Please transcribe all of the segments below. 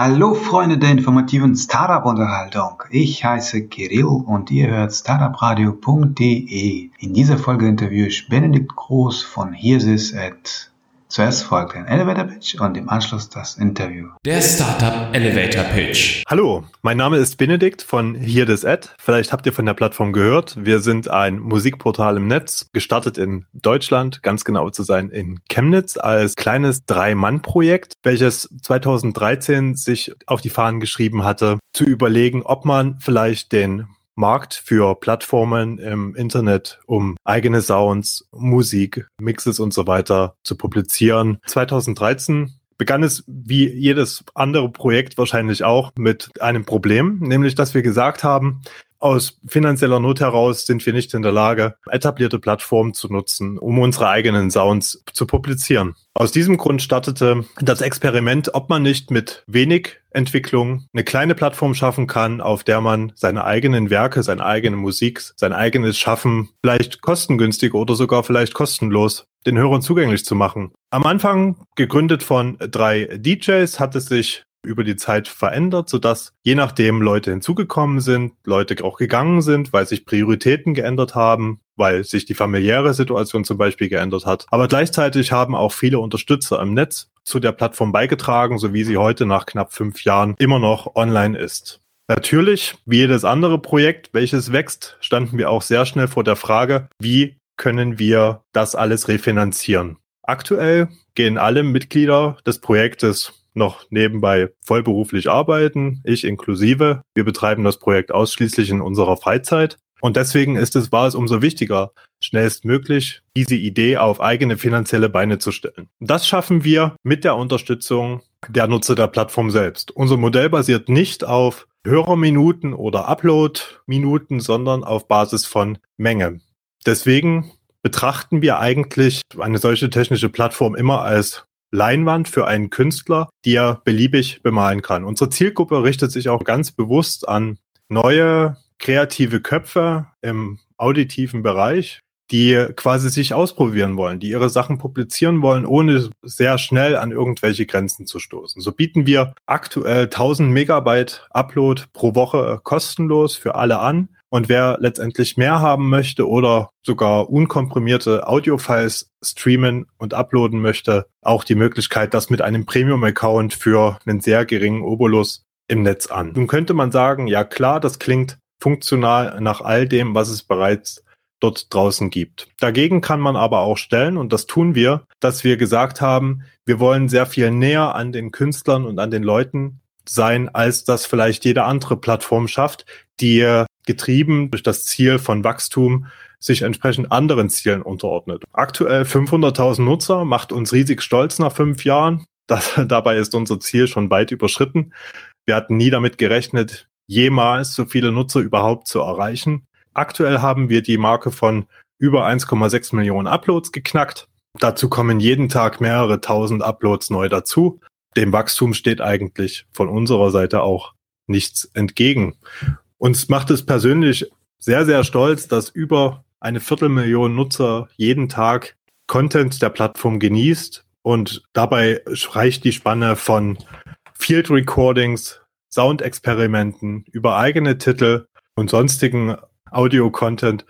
Hallo Freunde der informativen Startup-Unterhaltung. Ich heiße Kirill und ihr hört startupradio.de. In dieser Folge interviewe ich Benedikt Groß von Hirsis at Zuerst folgt ein Elevator Pitch und im Anschluss das Interview. Der Startup Elevator Pitch. Hallo, mein Name ist Benedikt von Hier das Ad. Vielleicht habt ihr von der Plattform gehört. Wir sind ein Musikportal im Netz, gestartet in Deutschland, ganz genau zu sein in Chemnitz als kleines Drei-Mann-Projekt, welches 2013 sich auf die Fahnen geschrieben hatte, zu überlegen, ob man vielleicht den Markt für Plattformen im Internet, um eigene Sounds, Musik, Mixes und so weiter zu publizieren. 2013 begann es wie jedes andere Projekt wahrscheinlich auch mit einem Problem, nämlich dass wir gesagt haben, aus finanzieller Not heraus sind wir nicht in der Lage, etablierte Plattformen zu nutzen, um unsere eigenen Sounds zu publizieren. Aus diesem Grund startete das Experiment, ob man nicht mit wenig Entwicklung eine kleine Plattform schaffen kann, auf der man seine eigenen Werke, seine eigene Musik, sein eigenes Schaffen vielleicht kostengünstig oder sogar vielleicht kostenlos den Hörern zugänglich zu machen. Am Anfang, gegründet von drei DJs, hat es sich über die Zeit verändert, sodass je nachdem Leute hinzugekommen sind, Leute auch gegangen sind, weil sich Prioritäten geändert haben, weil sich die familiäre Situation zum Beispiel geändert hat. Aber gleichzeitig haben auch viele Unterstützer im Netz zu der Plattform beigetragen, so wie sie heute nach knapp fünf Jahren immer noch online ist. Natürlich, wie jedes andere Projekt, welches wächst, standen wir auch sehr schnell vor der Frage, wie können wir das alles refinanzieren? Aktuell gehen alle Mitglieder des Projektes noch nebenbei vollberuflich arbeiten, ich inklusive. Wir betreiben das Projekt ausschließlich in unserer Freizeit. Und deswegen ist es, war es umso wichtiger, schnellstmöglich diese Idee auf eigene finanzielle Beine zu stellen. Das schaffen wir mit der Unterstützung der Nutzer der Plattform selbst. Unser Modell basiert nicht auf Hörerminuten oder Upload-Minuten, sondern auf Basis von Menge. Deswegen betrachten wir eigentlich eine solche technische Plattform immer als Leinwand für einen Künstler, die er beliebig bemalen kann. Unsere Zielgruppe richtet sich auch ganz bewusst an neue kreative Köpfe im auditiven Bereich, die quasi sich ausprobieren wollen, die ihre Sachen publizieren wollen, ohne sehr schnell an irgendwelche Grenzen zu stoßen. So bieten wir aktuell 1000 Megabyte Upload pro Woche kostenlos für alle an und wer letztendlich mehr haben möchte oder sogar unkomprimierte Audiofiles streamen und uploaden möchte, auch die Möglichkeit, das mit einem Premium-Account für einen sehr geringen Obolus im Netz an. Nun könnte man sagen, ja klar, das klingt funktional nach all dem, was es bereits dort draußen gibt. Dagegen kann man aber auch stellen, und das tun wir, dass wir gesagt haben, wir wollen sehr viel näher an den Künstlern und an den Leuten sein, als das vielleicht jede andere Plattform schafft, die getrieben durch das Ziel von Wachstum sich entsprechend anderen Zielen unterordnet. Aktuell 500.000 Nutzer macht uns riesig stolz nach fünf Jahren. Das, dabei ist unser Ziel schon weit überschritten. Wir hatten nie damit gerechnet, jemals so viele Nutzer überhaupt zu erreichen. Aktuell haben wir die Marke von über 1,6 Millionen Uploads geknackt. Dazu kommen jeden Tag mehrere tausend Uploads neu dazu. Dem Wachstum steht eigentlich von unserer Seite auch nichts entgegen. Uns macht es persönlich sehr, sehr stolz, dass über eine Viertelmillion Nutzer jeden Tag Content der Plattform genießt und dabei reicht die Spanne von Field Recordings, Soundexperimenten über eigene Titel und sonstigen Audio-Content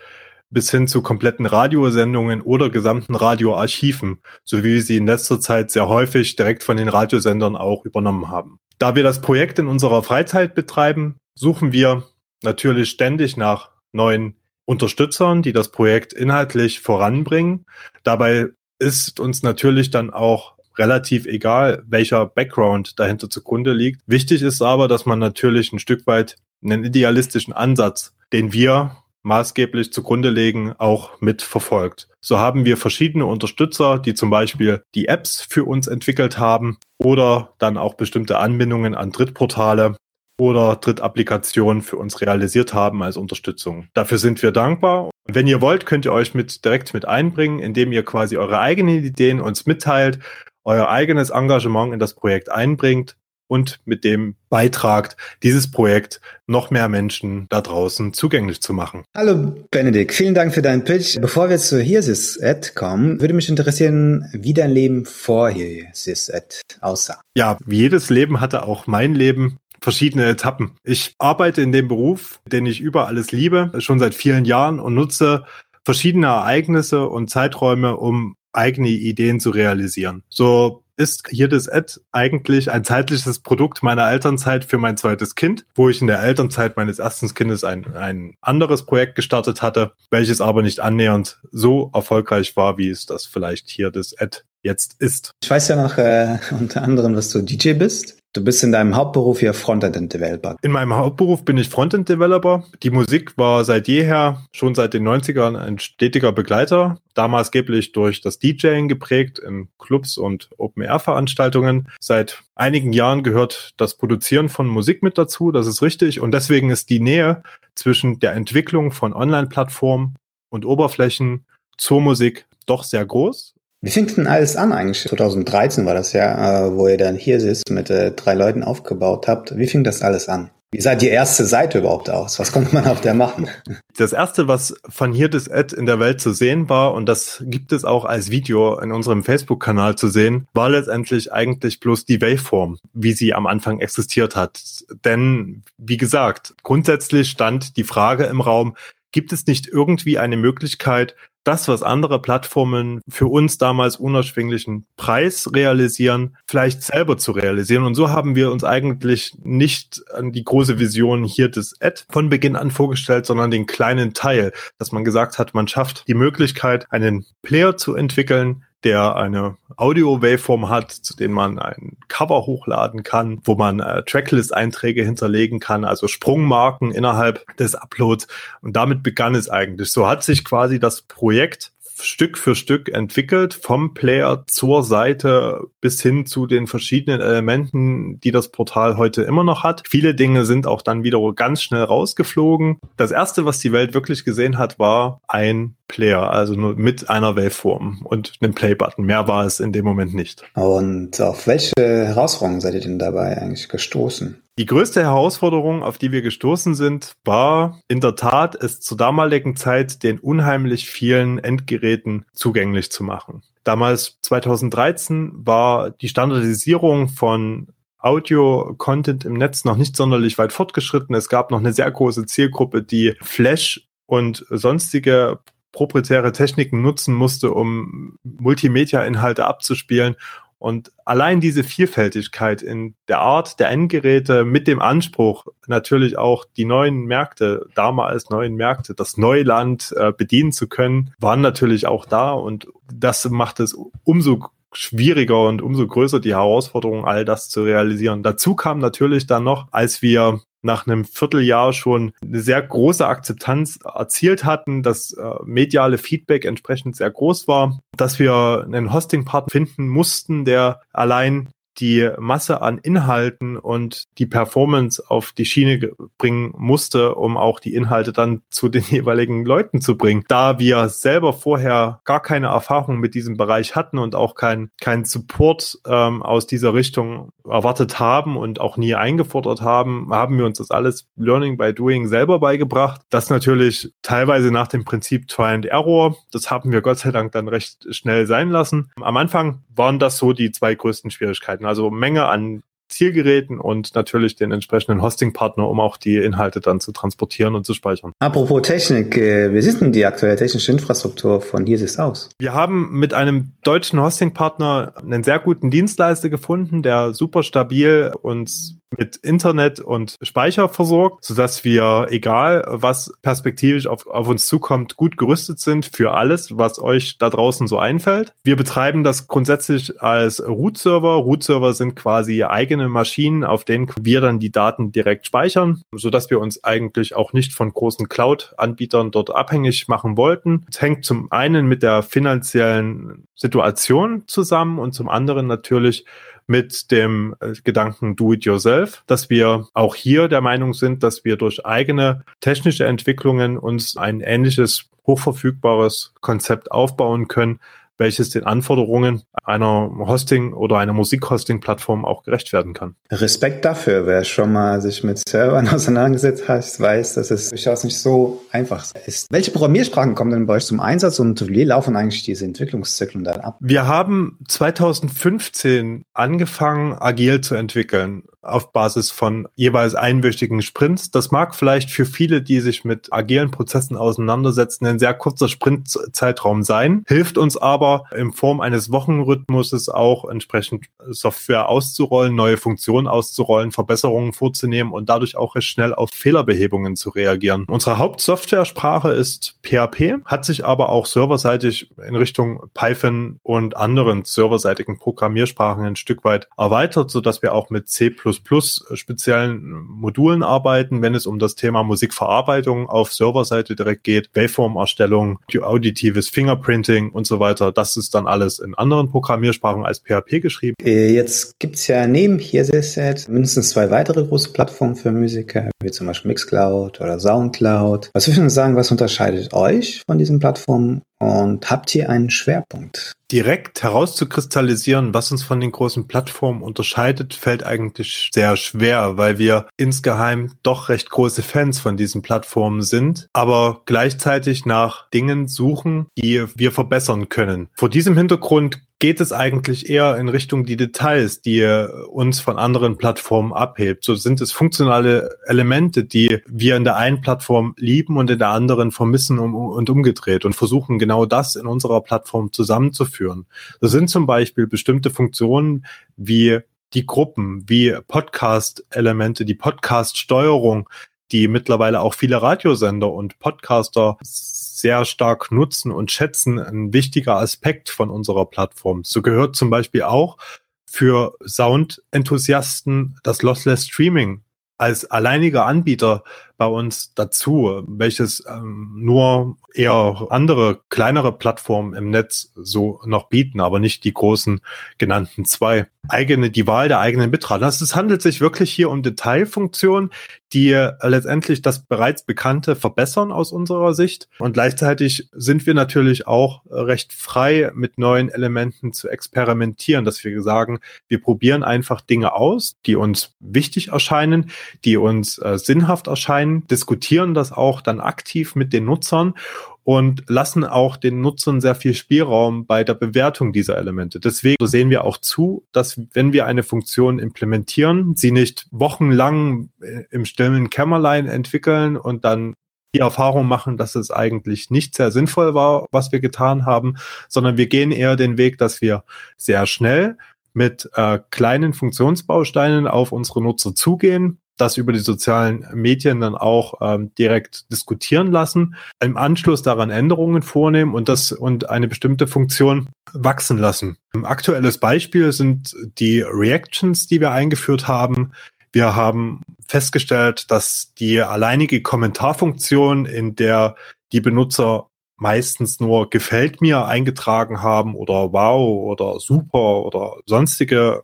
bis hin zu kompletten Radiosendungen oder gesamten Radioarchiven, so wie wir sie in letzter Zeit sehr häufig direkt von den Radiosendern auch übernommen haben. Da wir das Projekt in unserer Freizeit betreiben, suchen wir natürlich ständig nach neuen Unterstützern, die das Projekt inhaltlich voranbringen. Dabei ist uns natürlich dann auch relativ egal, welcher Background dahinter zugrunde liegt. Wichtig ist aber, dass man natürlich ein Stück weit einen idealistischen Ansatz, den wir maßgeblich zugrunde legen, auch mit verfolgt. So haben wir verschiedene Unterstützer, die zum Beispiel die Apps für uns entwickelt haben oder dann auch bestimmte Anbindungen an Drittportale oder Drittapplikationen für uns realisiert haben als Unterstützung. Dafür sind wir dankbar. Wenn ihr wollt, könnt ihr euch mit, direkt mit einbringen, indem ihr quasi eure eigenen Ideen uns mitteilt, euer eigenes Engagement in das Projekt einbringt. und mit dem beitragt, dieses Projekt noch mehr Menschen da draußen zugänglich zu machen. Hallo Benedikt, vielen Dank für deinen Pitch. Bevor wir zu HereSys.ed kommen, würde mich interessieren, wie dein Leben vor HereSys.ed aussah. Ja, wie jedes Leben hatte auch mein Leben verschiedene Etappen. Ich arbeite in dem Beruf, den ich über alles liebe, schon seit vielen Jahren und nutze verschiedene Ereignisse und Zeiträume, um eigene Ideen zu realisieren. So ist hier das Ad eigentlich ein zeitliches Produkt meiner Elternzeit für mein zweites Kind, wo ich in der Elternzeit meines ersten Kindes ein, ein anderes Projekt gestartet hatte, welches aber nicht annähernd so erfolgreich war, wie es das vielleicht hier das Ad jetzt ist. Ich weiß ja noch äh, unter anderem, dass du DJ bist. Du bist in deinem Hauptberuf hier Frontend-Developer. In meinem Hauptberuf bin ich Frontend-Developer. Die Musik war seit jeher, schon seit den 90ern, ein stetiger Begleiter. Damals geblich durch das DJing geprägt in Clubs und Open-Air-Veranstaltungen. Seit einigen Jahren gehört das Produzieren von Musik mit dazu, das ist richtig. Und deswegen ist die Nähe zwischen der Entwicklung von Online-Plattformen und Oberflächen zur Musik doch sehr groß. Wie fing denn alles an eigentlich? 2013 war das ja, äh, wo ihr dann hier sitzt mit äh, drei Leuten aufgebaut habt. Wie fing das alles an? Wie sah die erste Seite überhaupt aus? Was konnte man auf der machen? Das erste, was von hier das Ad in der Welt zu sehen war, und das gibt es auch als Video in unserem Facebook-Kanal zu sehen, war letztendlich eigentlich bloß die Waveform, wie sie am Anfang existiert hat. Denn, wie gesagt, grundsätzlich stand die Frage im Raum, gibt es nicht irgendwie eine Möglichkeit, das, was andere Plattformen für uns damals unerschwinglichen Preis realisieren, vielleicht selber zu realisieren. Und so haben wir uns eigentlich nicht an die große Vision hier des Ad von Beginn an vorgestellt, sondern den kleinen Teil, dass man gesagt hat, man schafft die Möglichkeit, einen Player zu entwickeln, der eine Audio-Waveform hat, zu dem man ein Cover hochladen kann, wo man äh, Tracklist-Einträge hinterlegen kann, also Sprungmarken innerhalb des Uploads. Und damit begann es eigentlich. So hat sich quasi das Projekt Stück für Stück entwickelt, vom Player zur Seite bis hin zu den verschiedenen Elementen, die das Portal heute immer noch hat. Viele Dinge sind auch dann wieder ganz schnell rausgeflogen. Das erste, was die Welt wirklich gesehen hat, war ein Player, also nur mit einer Waveform und einem Play-Button. Mehr war es in dem Moment nicht. Und auf welche Herausforderungen seid ihr denn dabei eigentlich gestoßen? Die größte Herausforderung, auf die wir gestoßen sind, war in der Tat, es zur damaligen Zeit den unheimlich vielen Endgeräten zugänglich zu machen. Damals 2013 war die Standardisierung von Audio-Content im Netz noch nicht sonderlich weit fortgeschritten. Es gab noch eine sehr große Zielgruppe, die Flash und sonstige proprietäre Techniken nutzen musste, um Multimedia-Inhalte abzuspielen. Und allein diese Vielfältigkeit in der Art der Endgeräte mit dem Anspruch, natürlich auch die neuen Märkte, damals neuen Märkte, das Neuland äh, bedienen zu können, waren natürlich auch da. Und das macht es umso schwieriger und umso größer die Herausforderung, all das zu realisieren. Dazu kam natürlich dann noch, als wir nach einem Vierteljahr schon eine sehr große Akzeptanz erzielt hatten, das äh, mediale Feedback entsprechend sehr groß war, dass wir einen Hosting-Partner finden mussten, der allein die Masse an Inhalten und die Performance auf die Schiene bringen musste, um auch die Inhalte dann zu den jeweiligen Leuten zu bringen. Da wir selber vorher gar keine Erfahrung mit diesem Bereich hatten und auch keinen kein Support ähm, aus dieser Richtung erwartet haben und auch nie eingefordert haben, haben wir uns das alles Learning by Doing selber beigebracht. Das natürlich teilweise nach dem Prinzip Try and Error. Das haben wir Gott sei Dank dann recht schnell sein lassen. Am Anfang waren das so die zwei größten Schwierigkeiten. Also Menge an Zielgeräten und natürlich den entsprechenden Hosting-Partner, um auch die Inhalte dann zu transportieren und zu speichern. Apropos Technik, äh, wie sieht denn die aktuelle technische Infrastruktur von Hiesis aus? Wir haben mit einem deutschen Hosting-Partner einen sehr guten Dienstleister gefunden, der super stabil uns mit Internet und Speicher versorgt, sodass wir, egal was perspektivisch auf, auf uns zukommt, gut gerüstet sind für alles, was euch da draußen so einfällt. Wir betreiben das grundsätzlich als Root-Server. Root-Server sind quasi eigene Maschinen, auf denen wir dann die Daten direkt speichern, sodass wir uns eigentlich auch nicht von großen Cloud-Anbietern dort abhängig machen wollten. Es hängt zum einen mit der finanziellen Situation zusammen und zum anderen natürlich mit dem äh, Gedanken Do It Yourself, dass wir auch hier der Meinung sind, dass wir durch eigene technische Entwicklungen uns ein ähnliches hochverfügbares Konzept aufbauen können, welches den Anforderungen einer Hosting- oder einer Musikhosting-Plattform auch gerecht werden kann. Respekt dafür. Wer schon mal sich mit Servern auseinandergesetzt hat, weiß, dass es durchaus nicht so einfach ist. Welche Programmiersprachen kommen denn bei euch zum Einsatz und wie laufen eigentlich diese Entwicklungszyklen dann ab? Wir haben 2015 angefangen, agil zu entwickeln auf Basis von jeweils einwöchigen Sprints. Das mag vielleicht für viele, die sich mit agilen Prozessen auseinandersetzen, ein sehr kurzer Sprintzeitraum sein, hilft uns aber in Form eines Wochenrhythmuses auch entsprechend Software auszurollen, neue Funktionen auszurollen, Verbesserungen vorzunehmen und dadurch auch recht schnell auf Fehlerbehebungen zu reagieren. Unsere Hauptsoftware-Sprache ist PHP, hat sich aber auch serverseitig in Richtung Python und anderen serverseitigen Programmiersprachen ein Stück weit erweitert, sodass wir auch mit C++ speziellen Modulen arbeiten, wenn es um das Thema Musikverarbeitung auf Serverseite direkt geht, Waveform-Erstellung, auditives Fingerprinting und so weiter. Das ist dann alles in anderen Programmiersprachen als PHP geschrieben. Äh, jetzt gibt es ja neben HearSys mindestens zwei weitere große Plattformen für Musiker, wie zum Beispiel Mixcloud oder Soundcloud. Was würden Sie sagen, was unterscheidet euch von diesen Plattformen und habt ihr einen Schwerpunkt? Direkt herauszukristallisieren, was uns von den großen Plattformen unterscheidet, fällt eigentlich sehr schwer, weil wir insgeheim doch recht große Fans von diesen Plattformen sind, aber gleichzeitig nach Dingen suchen, die wir verbessern können. Vor diesem Hintergrund geht es eigentlich eher in Richtung die Details, die uns von anderen Plattformen abhebt. So sind es funktionale Elemente, die wir in der einen Plattform lieben und in der anderen vermissen und umgedreht und versuchen genau das in unserer Plattform zusammenzuführen. Das sind zum Beispiel bestimmte Funktionen wie die Gruppen, wie Podcast-Elemente, die Podcast-Steuerung, die mittlerweile auch viele Radiosender und Podcaster sehr stark nutzen und schätzen, ein wichtiger Aspekt von unserer Plattform. So gehört zum Beispiel auch für Sound-Enthusiasten das Lossless Streaming als alleiniger Anbieter bei uns dazu, welches ähm, nur eher andere kleinere Plattformen im Netz so noch bieten, aber nicht die großen genannten zwei. Eigene, die Wahl der eigenen Bitrate. Das, es handelt sich wirklich hier um Detailfunktionen, die letztendlich das bereits Bekannte verbessern aus unserer Sicht. Und gleichzeitig sind wir natürlich auch recht frei, mit neuen Elementen zu experimentieren, dass wir sagen, wir probieren einfach Dinge aus, die uns wichtig erscheinen, die uns äh, sinnhaft erscheinen rein, diskutieren das auch dann aktiv mit den Nutzern und lassen auch den Nutzern sehr viel Spielraum bei der Bewertung dieser Elemente. Deswegen sehen wir auch zu, dass wenn wir eine Funktion implementieren, sie nicht wochenlang äh, im stillen Kämmerlein entwickeln und dann die Erfahrung machen, dass es eigentlich nicht sehr sinnvoll war, was wir getan haben, sondern wir gehen eher den Weg, dass wir sehr schnell mit äh, kleinen Funktionsbausteinen auf unsere Nutzer zugehen, das über die sozialen Medien dann auch ähm, direkt diskutieren lassen, im Anschluss daran Änderungen vornehmen und das und eine bestimmte Funktion wachsen lassen. Ein aktuelles Beispiel sind die Reactions, die wir eingeführt haben. Wir haben festgestellt, dass die alleinige Kommentarfunktion, in der die Benutzer meistens nur gefällt mir eingetragen haben oder wow oder super oder sonstige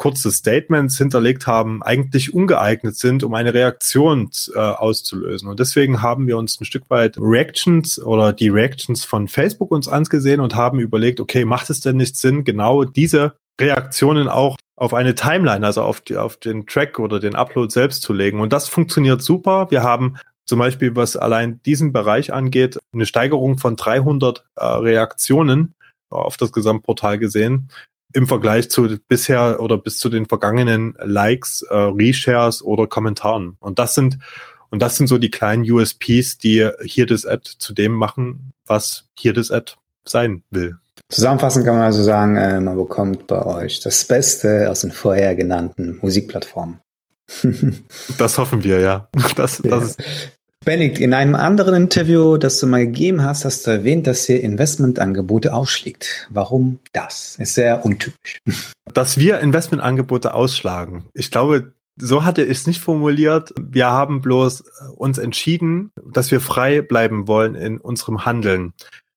kurze Statements hinterlegt haben, eigentlich ungeeignet sind, um eine Reaktion äh, auszulösen. Und deswegen haben wir uns ein Stück weit Reactions oder die Reactions von Facebook uns angesehen und haben überlegt, okay, macht es denn nicht Sinn, genau diese Reaktionen auch auf eine Timeline, also auf, die, auf den Track oder den Upload selbst zu legen. Und das funktioniert super. Wir haben zum Beispiel, was allein diesen Bereich angeht, eine Steigerung von 300 äh, Reaktionen auf das Gesamtportal gesehen im Vergleich zu bisher oder bis zu den vergangenen Likes, äh, Reshares oder Kommentaren. Und das sind und das sind so die kleinen USPs, die hier das Ad zu dem machen, was hier das Ad sein will. Zusammenfassend kann man also sagen, äh, man bekommt bei euch das Beste aus den vorher genannten Musikplattformen. das hoffen wir, ja. Das, ja. das ist Benedikt, in einem anderen Interview, das du mal gegeben hast, hast du erwähnt, dass ihr Investmentangebote ausschlägt. Warum das? Ist sehr untypisch. Dass wir Investmentangebote ausschlagen. Ich glaube, so hat er es nicht formuliert. Wir haben bloß uns entschieden, dass wir frei bleiben wollen in unserem Handeln.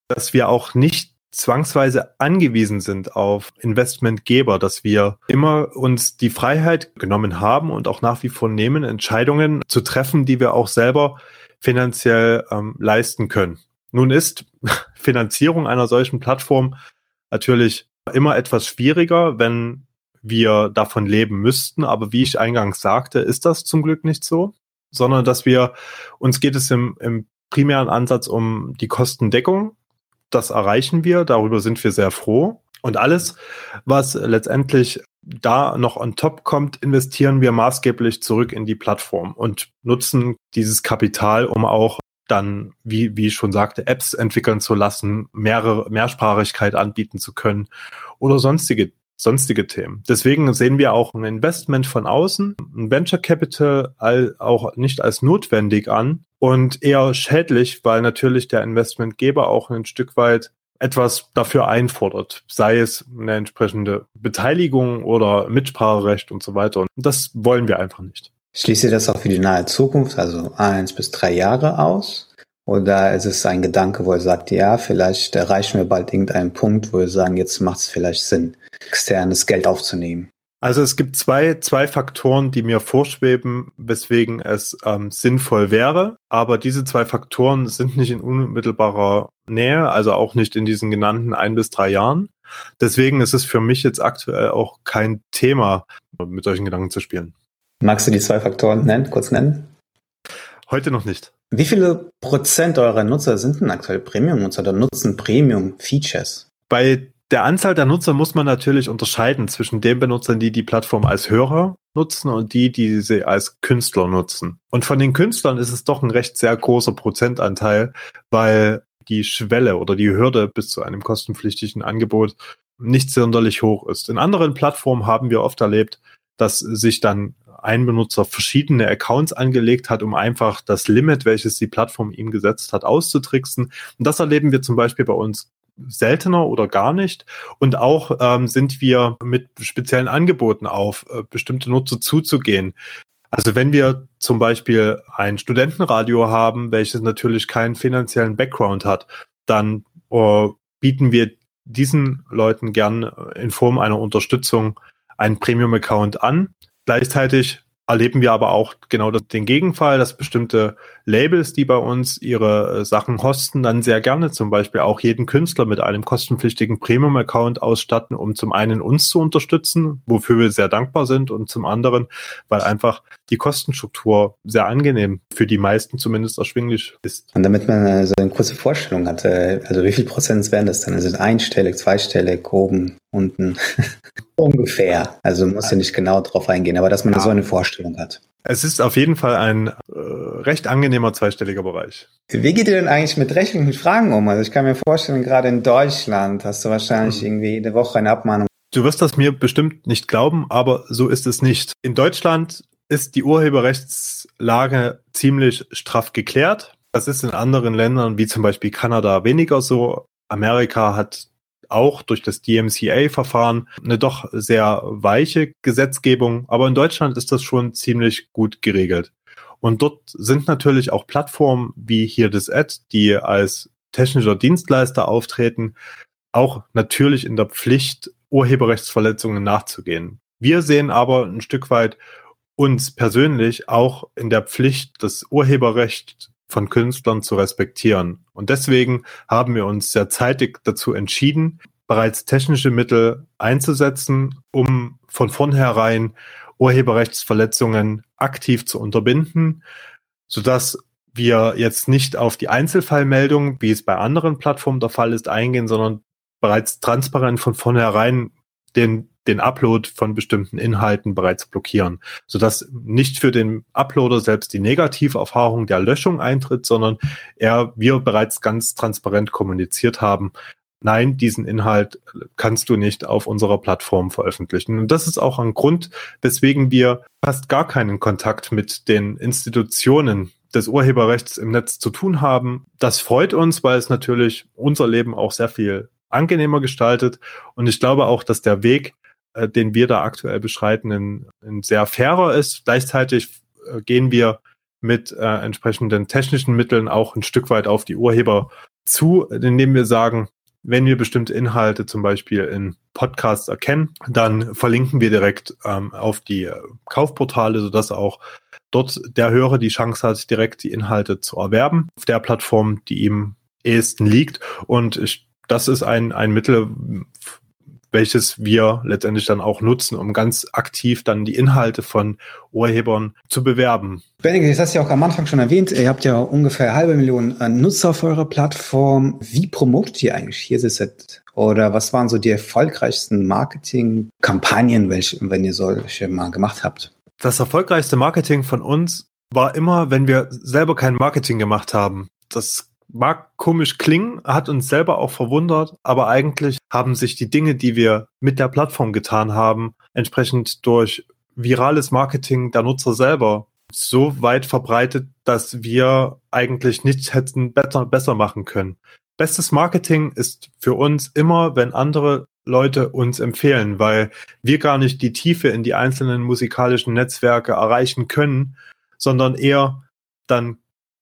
Dass wir auch nicht zwangsweise angewiesen sind auf Investmentgeber, dass wir immer uns die Freiheit genommen haben und auch nach wie vor nehmen, Entscheidungen zu treffen, die wir auch selber finanziell ähm, leisten können. Nun ist Finanzierung einer solchen Plattform natürlich immer etwas schwieriger, wenn wir davon leben müssten. Aber wie ich eingangs sagte, ist das zum Glück nicht so, sondern dass wir, uns geht es im, im primären Ansatz um die Kostendeckung. Das erreichen wir, darüber sind wir sehr froh. Und alles, was letztendlich da noch on top kommt, investieren wir maßgeblich zurück in die Plattform und nutzen dieses Kapital, um auch dann, wie, wie ich schon sagte, Apps entwickeln zu lassen, mehrere, Mehrsprachigkeit anbieten zu können oder sonstige, sonstige Themen. Deswegen sehen wir auch ein Investment von außen, ein Venture Capital all, auch nicht als notwendig an und eher schädlich, weil natürlich der Investmentgeber auch ein Stück weit etwas dafür einfordert, sei es eine entsprechende Beteiligung oder Mitspracherecht und so weiter. Und das wollen wir einfach nicht. Schließt ihr das auch für die nahe Zukunft, also eins bis drei Jahre aus? Oder ist es ein Gedanke, wo ihr sagt, ja, vielleicht erreichen wir bald irgendeinen Punkt, wo wir sagen, jetzt macht es vielleicht Sinn, externes Geld aufzunehmen? Also es gibt zwei, zwei Faktoren, die mir vorschweben, weswegen es ähm, sinnvoll wäre. Aber diese zwei Faktoren sind nicht in unmittelbarer Nähe, also auch nicht in diesen genannten ein bis drei Jahren. Deswegen ist es für mich jetzt aktuell auch kein Thema, mit solchen Gedanken zu spielen. Magst du die zwei Faktoren nennen, kurz nennen? Heute noch nicht. Wie viele Prozent eurer Nutzer sind denn aktuell Premium-Nutzer oder nutzen Premium-Features? Bei der Anzahl der Nutzer muss man natürlich unterscheiden zwischen den Benutzern, die die Plattform als Hörer nutzen und die, die sie als Künstler nutzen. Und von den Künstlern ist es doch ein recht sehr großer Prozentanteil, weil die Schwelle oder die Hürde bis zu einem kostenpflichtigen Angebot nicht sonderlich hoch ist. In anderen Plattformen haben wir oft erlebt, dass sich dann ein Benutzer verschiedene Accounts angelegt hat, um einfach das Limit, welches die Plattform ihm gesetzt hat, auszutricksen. Und das erleben wir zum Beispiel bei uns seltener oder gar nicht. Und auch ähm, sind wir mit speziellen Angeboten auf äh, bestimmte Nutzer zuzugehen. Also wenn wir zum Beispiel ein Studentenradio haben, welches natürlich keinen finanziellen Background hat, dann äh, bieten wir diesen Leuten gern in Form einer Unterstützung einen Premium-Account an. Gleichzeitig erleben wir aber auch genau den Gegenfall, dass bestimmte Labels, die bei uns ihre äh, Sachen hosten, dann sehr gerne zum Beispiel auch jeden Künstler mit einem kostenpflichtigen Premium-Account ausstatten, um zum einen uns zu unterstützen, wofür wir sehr dankbar sind, und zum anderen, weil einfach die Kostenstruktur sehr angenehm für die meisten zumindest erschwinglich ist. Und damit man so eine kurze Vorstellung hat, äh, also wie viel Prozent wären das dann? Also einstellig, zweistellig, oben, unten? Ungefähr. Also muss ja nicht genau drauf eingehen, aber dass man ja. so eine Vorstellung hat. Es ist auf jeden Fall ein äh, recht angenehmer zweistelliger Bereich. Wie geht ihr denn eigentlich mit rechtlichen Fragen um? Also ich kann mir vorstellen, gerade in Deutschland hast du wahrscheinlich mhm. irgendwie jede Woche eine Abmahnung. Du wirst das mir bestimmt nicht glauben, aber so ist es nicht. In Deutschland ist die Urheberrechtslage ziemlich straff geklärt. Das ist in anderen Ländern wie zum Beispiel Kanada weniger so. Amerika hat auch durch das DMCA-Verfahren eine doch sehr weiche Gesetzgebung, aber in Deutschland ist das schon ziemlich gut geregelt. Und dort sind natürlich auch Plattformen wie hier das Ad, die als technischer Dienstleister auftreten, auch natürlich in der Pflicht, Urheberrechtsverletzungen nachzugehen. Wir sehen aber ein Stück weit uns persönlich auch in der Pflicht, das Urheberrecht von Künstlern zu respektieren. Und deswegen haben wir uns sehr zeitig dazu entschieden, bereits technische Mittel einzusetzen, um von vornherein Urheberrechtsverletzungen aktiv zu unterbinden, sodass wir jetzt nicht auf die Einzelfallmeldung, wie es bei anderen Plattformen der Fall ist, eingehen, sondern bereits transparent von vornherein den den Upload von bestimmten Inhalten bereits blockieren, sodass nicht für den Uploader selbst die Negativerfahrung der Löschung eintritt, sondern er, wir bereits ganz transparent kommuniziert haben, nein, diesen Inhalt kannst du nicht auf unserer Plattform veröffentlichen. Und das ist auch ein Grund, weswegen wir fast gar keinen Kontakt mit den Institutionen des Urheberrechts im Netz zu tun haben. Das freut uns, weil es natürlich unser Leben auch sehr viel angenehmer gestaltet. Und ich glaube auch, dass der Weg, äh, den wir da aktuell beschreiten, ein, ein sehr fairer ist. Gleichzeitig äh, gehen wir mit äh, entsprechenden technischen Mitteln auch ein Stück weit auf die Urheber zu, indem wir sagen, wenn wir bestimmte Inhalte zum Beispiel in Podcasts erkennen, dann verlinken wir direkt ähm, auf die äh, Kaufportale, sodass auch dort der Hörer die Chance hat, direkt die Inhalte zu erwerben auf der Plattform, die ihm ehesten liegt. Und ich das ist ein, ein Mittel, welches wir letztendlich dann auch nutzen, um ganz aktiv dann die Inhalte von Urhebern zu bewerben. Benedikt, das hast du ja auch am Anfang schon erwähnt. Ihr habt ja ungefähr halbe Million äh, Nutzer auf eurer Plattform. Wie promotet ihr eigentlich hier Set? Oder was waren so die erfolgreichsten Marketingkampagnen, welche, wenn ihr solche mal gemacht habt? Das erfolgreichste Marketing von uns war immer, wenn wir selber kein Marketing gemacht haben. Das mag komisch klingen, hat uns selber auch verwundert, aber eigentlich haben sich die Dinge, die wir mit der Plattform getan haben, entsprechend durch virales Marketing der Nutzer selber so weit verbreitet, dass wir eigentlich nichts hätten besser, besser machen können. Bestes Marketing ist für uns immer, wenn andere Leute uns empfehlen, weil wir gar nicht die Tiefe in die einzelnen musikalischen Netzwerke erreichen können, sondern eher dann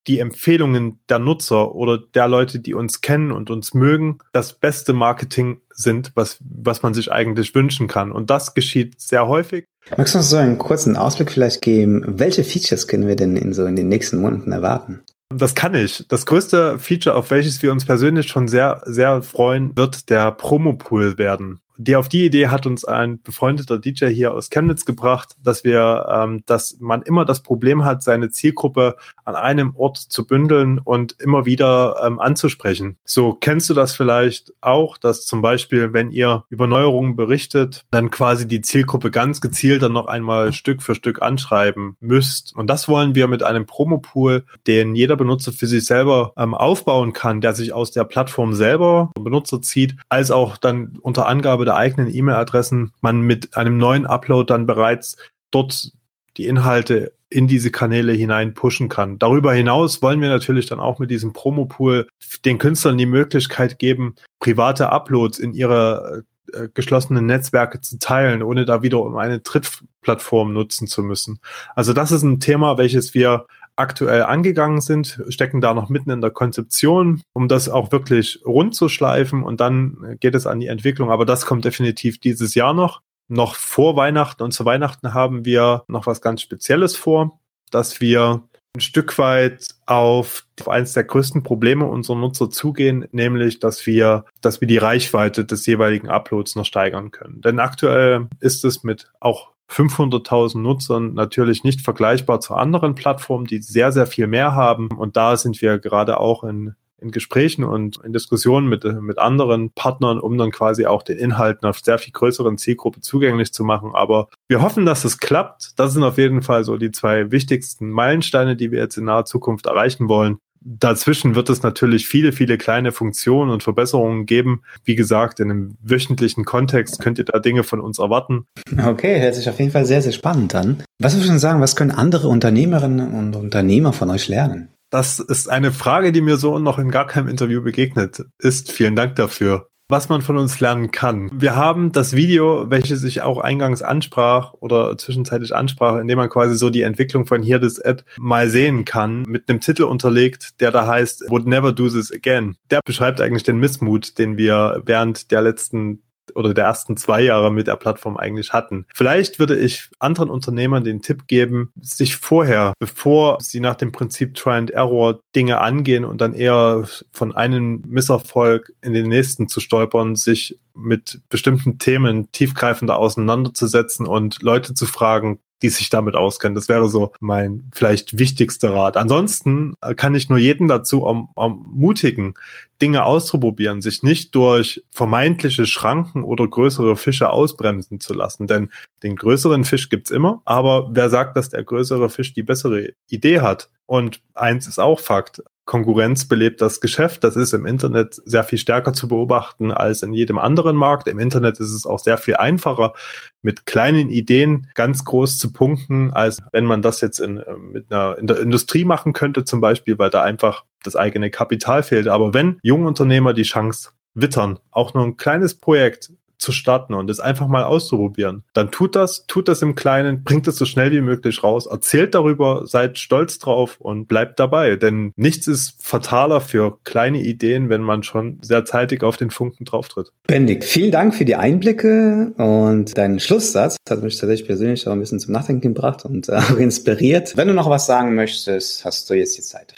die Empfehlungen der Nutzer oder der Leute, die uns kennen und uns mögen, das beste Marketing sind, was, was man sich eigentlich wünschen kann. Und das geschieht sehr häufig. Magst du uns so einen kurzen Ausblick vielleicht geben? Welche Features können wir denn in so in den nächsten Monaten erwarten? Das kann ich. Das größte Feature, auf welches wir uns persönlich schon sehr, sehr freuen, wird der Promo-Pool werden die auf die Idee hat uns ein befreundeter DJ hier aus Chemnitz gebracht, dass wir, ähm, dass man immer das Problem hat, seine Zielgruppe an einem Ort zu bündeln und immer wieder ähm, anzusprechen. So kennst du das vielleicht auch, dass zum Beispiel, wenn ihr über Neuerungen berichtet, dann quasi die Zielgruppe ganz gezielt dann noch einmal Stück für Stück anschreiben müsst. Und das wollen wir mit einem Promopool, den jeder Benutzer für sich selber ähm, aufbauen kann, der sich aus der Plattform selber Benutzer zieht, als auch dann unter Angabe oder eigenen E-Mail-Adressen man mit einem neuen Upload dann bereits dort die Inhalte in diese Kanäle hinein pushen kann. Darüber hinaus wollen wir natürlich dann auch mit diesem Promo-Pool den Künstlern die Möglichkeit geben, private Uploads in ihre äh, geschlossenen Netzwerke zu teilen, ohne da wiederum eine Drittplattform nutzen zu müssen. Also das ist ein Thema, welches wir aktuell angegangen sind, stecken da noch mitten in der Konzeption, um das auch wirklich rund zu schleifen und dann geht es an die Entwicklung. Aber das kommt definitiv dieses Jahr noch. Noch vor Weihnachten und zu Weihnachten haben wir noch was ganz Spezielles vor, dass wir ein Stück weit auf, auf eines der größten Probleme unserer Nutzer zugehen, nämlich, dass wir, dass wir die Reichweite des jeweiligen Uploads noch steigern können. Denn aktuell ist es mit auch 500.000 Nutzern natürlich nicht vergleichbar zu anderen Plattformen, die sehr, sehr viel mehr haben. Und da sind wir gerade auch in, in Gesprächen und in Diskussionen mit, mit anderen Partnern, um dann quasi auch den Inhalten auf sehr viel größeren Zielgruppe zugänglich zu machen. Aber wir hoffen, dass es klappt. Das sind auf jeden Fall so die zwei wichtigsten Meilensteine, die wir jetzt in naher Zukunft erreichen wollen. Dazwischen wird es natürlich viele, viele kleine Funktionen und Verbesserungen geben. Wie gesagt, in einem wöchentlichen Kontext könnt ihr da Dinge von uns erwarten. Okay, hört sich auf jeden Fall sehr, sehr spannend an. Was würdest du sagen, was können andere Unternehmerinnen und Unternehmer von euch lernen? Das ist eine Frage, die mir so noch in gar keinem Interview begegnet ist. Vielen Dank dafür was man von uns lernen kann. Wir haben das Video, welches ich auch eingangs ansprach oder zwischenzeitlich ansprach, in dem man quasi so die Entwicklung von Here This Ad mal sehen kann, mit einem Titel unterlegt, der da heißt Would Never Do This Again. Der beschreibt eigentlich den Missmut, den wir während der letzten oder der ersten zwei Jahre mit der Plattform eigentlich hatten. Vielleicht würde ich anderen Unternehmern den Tipp geben, sich vorher, bevor sie nach dem Prinzip Try and Error Dinge angehen und dann eher von einem Misserfolg in den nächsten zu stolpern, sich mit bestimmten Themen tiefgreifender auseinanderzusetzen und Leute zu fragen, die sich damit auskennen. Das wäre so mein vielleicht wichtigster Rat. Ansonsten äh, kann ich nur jeden dazu ermutigen, Dinge auszuprobieren, sich nicht durch vermeintliche Schranken oder größere Fische ausbremsen zu lassen. Denn den größeren Fisch gibt's immer, aber wer sagt, dass der größere Fisch die bessere Idee hat? Und eins ist auch Fakt. Konkurrenz belebt das Geschäft. Das ist im Internet sehr viel stärker zu beobachten als in jedem anderen Markt. Im Internet ist es auch sehr viel einfacher, mit kleinen Ideen ganz groß zu punkten, als wenn man das jetzt in, äh, mit einer, in der Industrie machen könnte, zum Beispiel, weil da einfach das eigene Kapital fehlt. Aber wenn junge Unternehmer die Chance wittern, auch nur ein kleines Projekt zu starten und es einfach mal auszuprobieren. Dann tut das, tut das im Kleinen, bringt es so schnell wie möglich raus, erzählt darüber, seid stolz drauf und bleibt dabei. Denn nichts ist fataler für kleine Ideen, wenn man schon sehr zeitig auf den Funken drauftritt. Bendig, vielen Dank für die Einblicke und deinen Schlusssatz. Hat mich tatsächlich persönlich auch ein bisschen zum Nachdenken gebracht und äh, auch inspiriert. Wenn du noch was sagen möchtest, hast du jetzt die Zeit.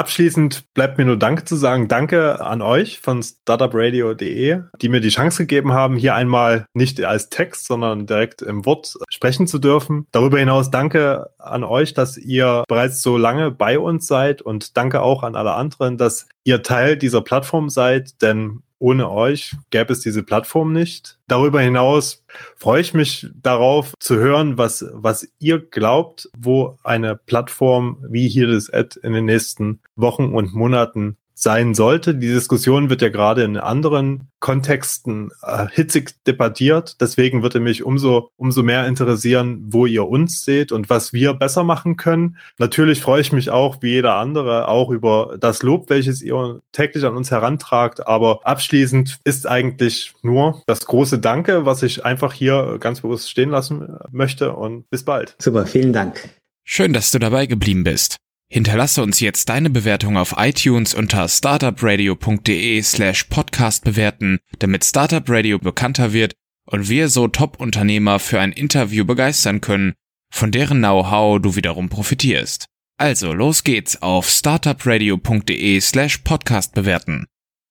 Abschließend bleibt mir nur Danke zu sagen. Danke an euch von startupradio.de, die mir die Chance gegeben haben, hier einmal nicht als Text, sondern direkt im Wort sprechen zu dürfen. Darüber hinaus danke an euch, dass ihr bereits so lange bei uns seid und danke auch an alle anderen, dass ihr Teil dieser Plattform seid, denn ohne euch gäbe es diese Plattform nicht. Darüber hinaus freue ich mich darauf zu hören, was, was ihr glaubt, wo eine Plattform wie hier das Ad in den nächsten Wochen und Monaten sein sollte. Die Diskussion wird ja gerade in anderen Kontexten äh, hitzig debattiert. Deswegen würde mich umso, umso mehr interessieren, wo ihr uns seht und was wir besser machen können. Natürlich freue ich mich auch, wie jeder andere, auch über das Lob, welches ihr täglich an uns herantragt. Aber abschließend ist eigentlich nur das große Danke, was ich einfach hier ganz bewusst stehen lassen möchte und bis bald. Super, vielen Dank. Schön, dass du dabei geblieben bist. Hinterlasse uns jetzt deine Bewertung auf iTunes unter startupradio.de slash podcast bewerten, damit Startup Radio bekannter wird und wir so Top-Unternehmer für ein Interview begeistern können, von deren Know-how du wiederum profitierst. Also los geht's auf startupradio.de slash podcast bewerten.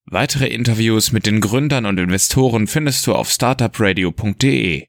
Weitere Interviews mit den Gründern und Investoren findest du auf startupradio.de.